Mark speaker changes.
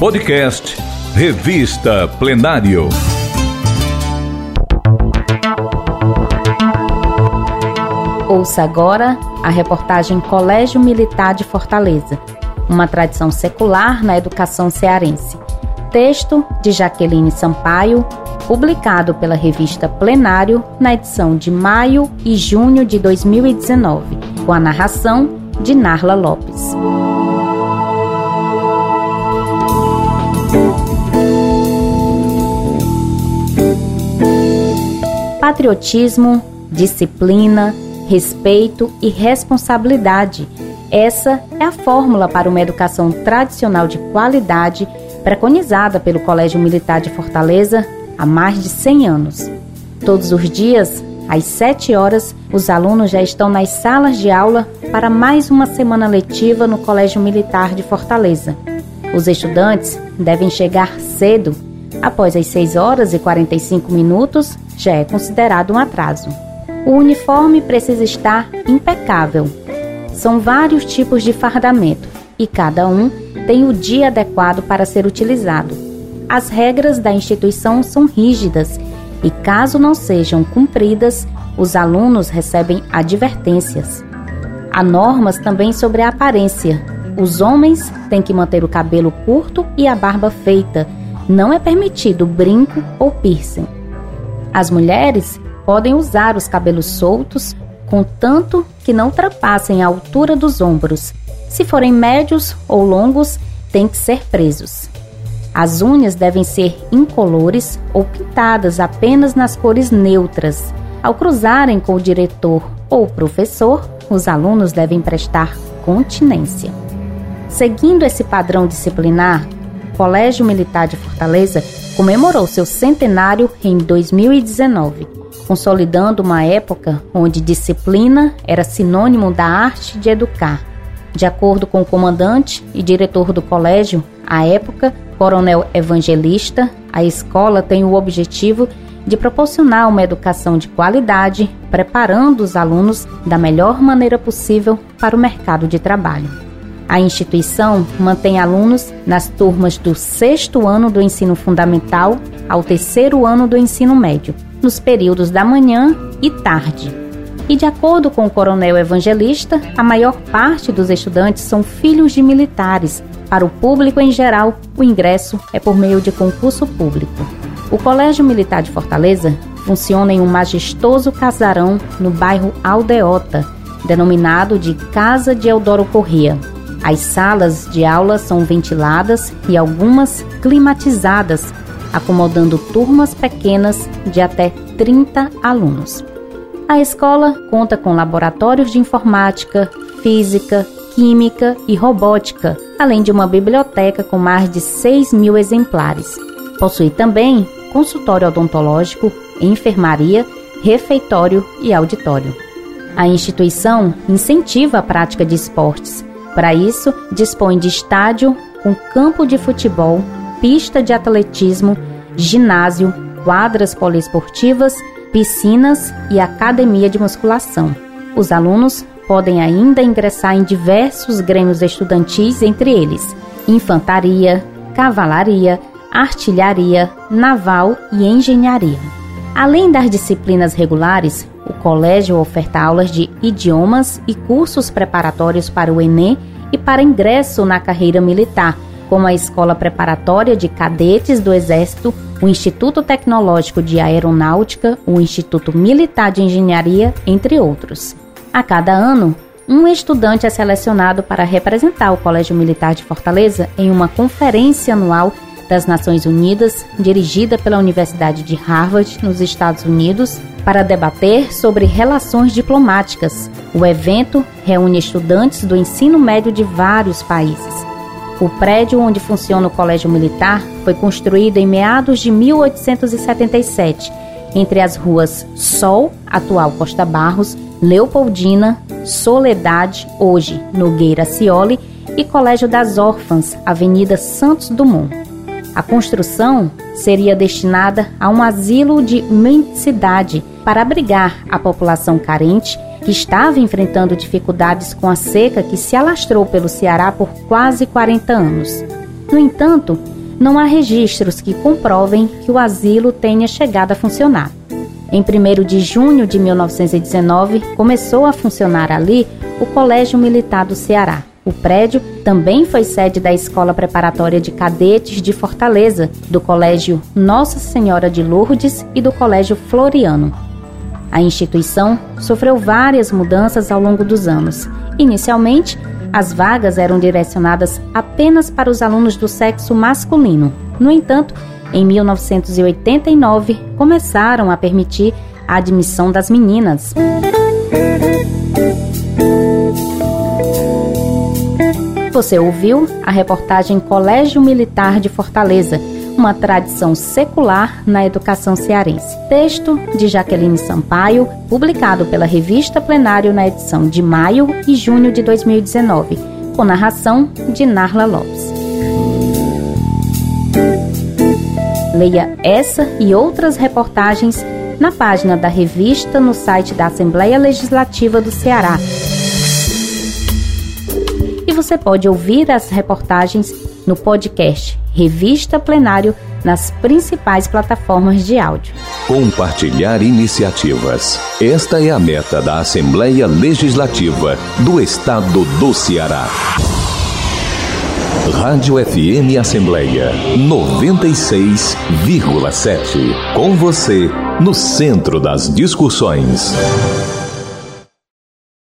Speaker 1: Podcast Revista Plenário.
Speaker 2: Ouça agora a reportagem Colégio Militar de Fortaleza, uma tradição secular na educação cearense. Texto de Jaqueline Sampaio, publicado pela revista Plenário na edição de maio e junho de 2019, com a narração de Narla Lopes. Patriotismo, disciplina, respeito e responsabilidade. Essa é a fórmula para uma educação tradicional de qualidade preconizada pelo Colégio Militar de Fortaleza há mais de 100 anos. Todos os dias, às 7 horas, os alunos já estão nas salas de aula para mais uma semana letiva no Colégio Militar de Fortaleza. Os estudantes devem chegar cedo. Após as 6 horas e 45 minutos, já é considerado um atraso. O uniforme precisa estar impecável. São vários tipos de fardamento e cada um tem o dia adequado para ser utilizado. As regras da instituição são rígidas e, caso não sejam cumpridas, os alunos recebem advertências. Há normas também sobre a aparência. Os homens têm que manter o cabelo curto e a barba feita. Não é permitido brinco ou piercing. As mulheres podem usar os cabelos soltos, contanto que não ultrapassem a altura dos ombros. Se forem médios ou longos, têm que ser presos. As unhas devem ser incolores ou pintadas apenas nas cores neutras. Ao cruzarem com o diretor ou professor, os alunos devem prestar continência. Seguindo esse padrão disciplinar, o Colégio Militar de Fortaleza comemorou seu centenário em 2019, consolidando uma época onde disciplina era sinônimo da arte de educar. De acordo com o comandante e diretor do colégio, à época, Coronel Evangelista, a escola tem o objetivo de proporcionar uma educação de qualidade, preparando os alunos da melhor maneira possível para o mercado de trabalho. A instituição mantém alunos nas turmas do sexto ano do ensino fundamental ao terceiro ano do ensino médio, nos períodos da manhã e tarde. E de acordo com o coronel evangelista, a maior parte dos estudantes são filhos de militares. Para o público em geral, o ingresso é por meio de concurso público. O Colégio Militar de Fortaleza funciona em um majestoso casarão no bairro Aldeota, denominado de Casa de Eudoro Corrêa. As salas de aula são ventiladas e algumas climatizadas, acomodando turmas pequenas de até 30 alunos. A escola conta com laboratórios de informática, física, química e robótica, além de uma biblioteca com mais de 6 mil exemplares. Possui também consultório odontológico, enfermaria, refeitório e auditório. A instituição incentiva a prática de esportes, para isso, dispõe de estádio com campo de futebol, pista de atletismo, ginásio, quadras poliesportivas, piscinas e academia de musculação. Os alunos podem ainda ingressar em diversos grêmios estudantis, entre eles infantaria, cavalaria, artilharia, naval e engenharia. Além das disciplinas regulares, o colégio oferta aulas de idiomas e cursos preparatórios para o Enem e para ingresso na carreira militar, como a Escola Preparatória de Cadetes do Exército, o Instituto Tecnológico de Aeronáutica, o Instituto Militar de Engenharia, entre outros. A cada ano, um estudante é selecionado para representar o Colégio Militar de Fortaleza em uma conferência anual das Nações Unidas, dirigida pela Universidade de Harvard, nos Estados Unidos, para debater sobre relações diplomáticas. O evento reúne estudantes do ensino médio de vários países. O prédio onde funciona o Colégio Militar foi construído em meados de 1877, entre as ruas Sol, atual Costa Barros, Leopoldina, Soledade, hoje Nogueira Cioli, e Colégio das Órfãs, Avenida Santos Dumont. A construção seria destinada a um asilo de mendicidade para abrigar a população carente que estava enfrentando dificuldades com a seca que se alastrou pelo Ceará por quase 40 anos. No entanto, não há registros que comprovem que o asilo tenha chegado a funcionar. Em 1 de junho de 1919, começou a funcionar ali o Colégio Militar do Ceará. O prédio também foi sede da Escola Preparatória de Cadetes de Fortaleza, do Colégio Nossa Senhora de Lourdes e do Colégio Floriano. A instituição sofreu várias mudanças ao longo dos anos. Inicialmente, as vagas eram direcionadas apenas para os alunos do sexo masculino. No entanto, em 1989, começaram a permitir a admissão das meninas. Você ouviu a reportagem Colégio Militar de Fortaleza, uma tradição secular na educação cearense. Texto de Jaqueline Sampaio, publicado pela Revista Plenário na edição de maio e junho de 2019, com narração de Narla Lopes. Leia essa e outras reportagens na página da revista no site da Assembleia Legislativa do Ceará. Você pode ouvir as reportagens no podcast Revista Plenário nas principais plataformas de áudio.
Speaker 1: Compartilhar iniciativas. Esta é a meta da Assembleia Legislativa do Estado do Ceará. Rádio FM Assembleia 96,7. Com você, no centro das discussões.